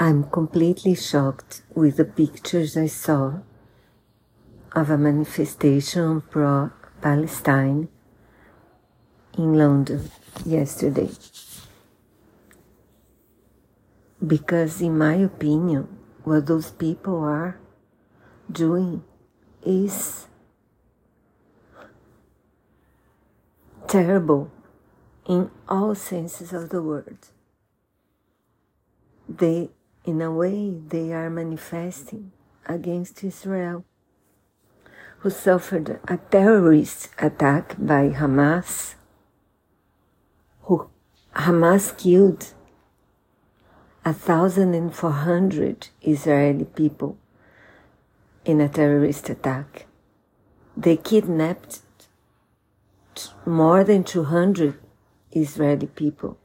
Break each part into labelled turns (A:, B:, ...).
A: I'm completely shocked with the pictures I saw of a manifestation pro Palestine in London yesterday. Because, in my opinion, what those people are doing is terrible in all senses of the word. They, in a way, they are manifesting against Israel, who suffered a terrorist attack by Hamas, who Hamas killed a thousand and four hundred Israeli people in a terrorist attack. They kidnapped more than 200 Israeli people.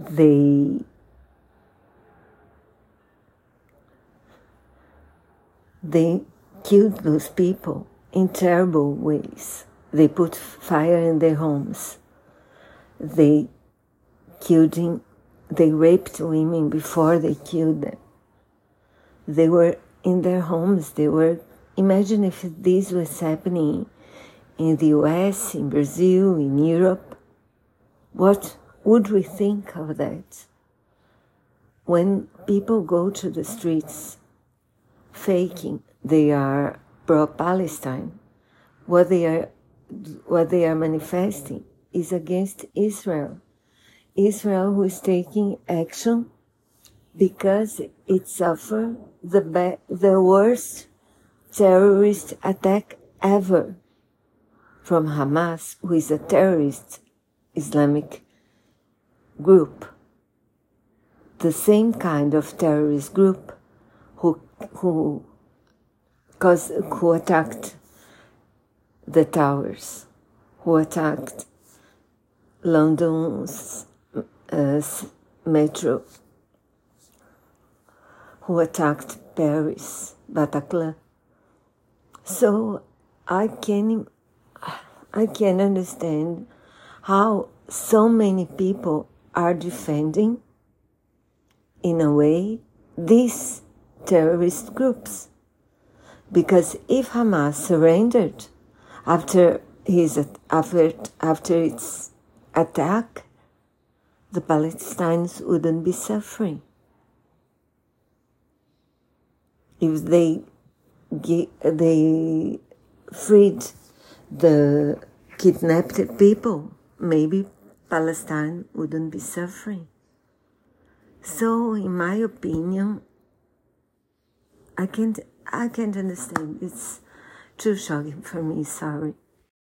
A: They they killed those people in terrible ways. They put fire in their homes. They killed him. They raped women before they killed them. They were in their homes. They were, imagine if this was happening in the US, in Brazil, in Europe. What would we think of that? When people go to the streets faking they are pro Palestine, what they are what they are manifesting is against Israel. Israel who is taking action because it suffered the, the worst terrorist attack ever from Hamas, who is a terrorist Islamic group. The same kind of terrorist group who, who, cause, who attacked the towers, who attacked London's uh, metro, who attacked Paris, Bataclan. So I can, I can understand how so many people are defending, in a way, these terrorist groups. Because if Hamas surrendered after his after after its attack, the Palestinians wouldn't be suffering. If they they freed the kidnapped people, maybe Palestine wouldn't be suffering. So, in my opinion, I can't I can't understand. It's too shocking for me. Sorry.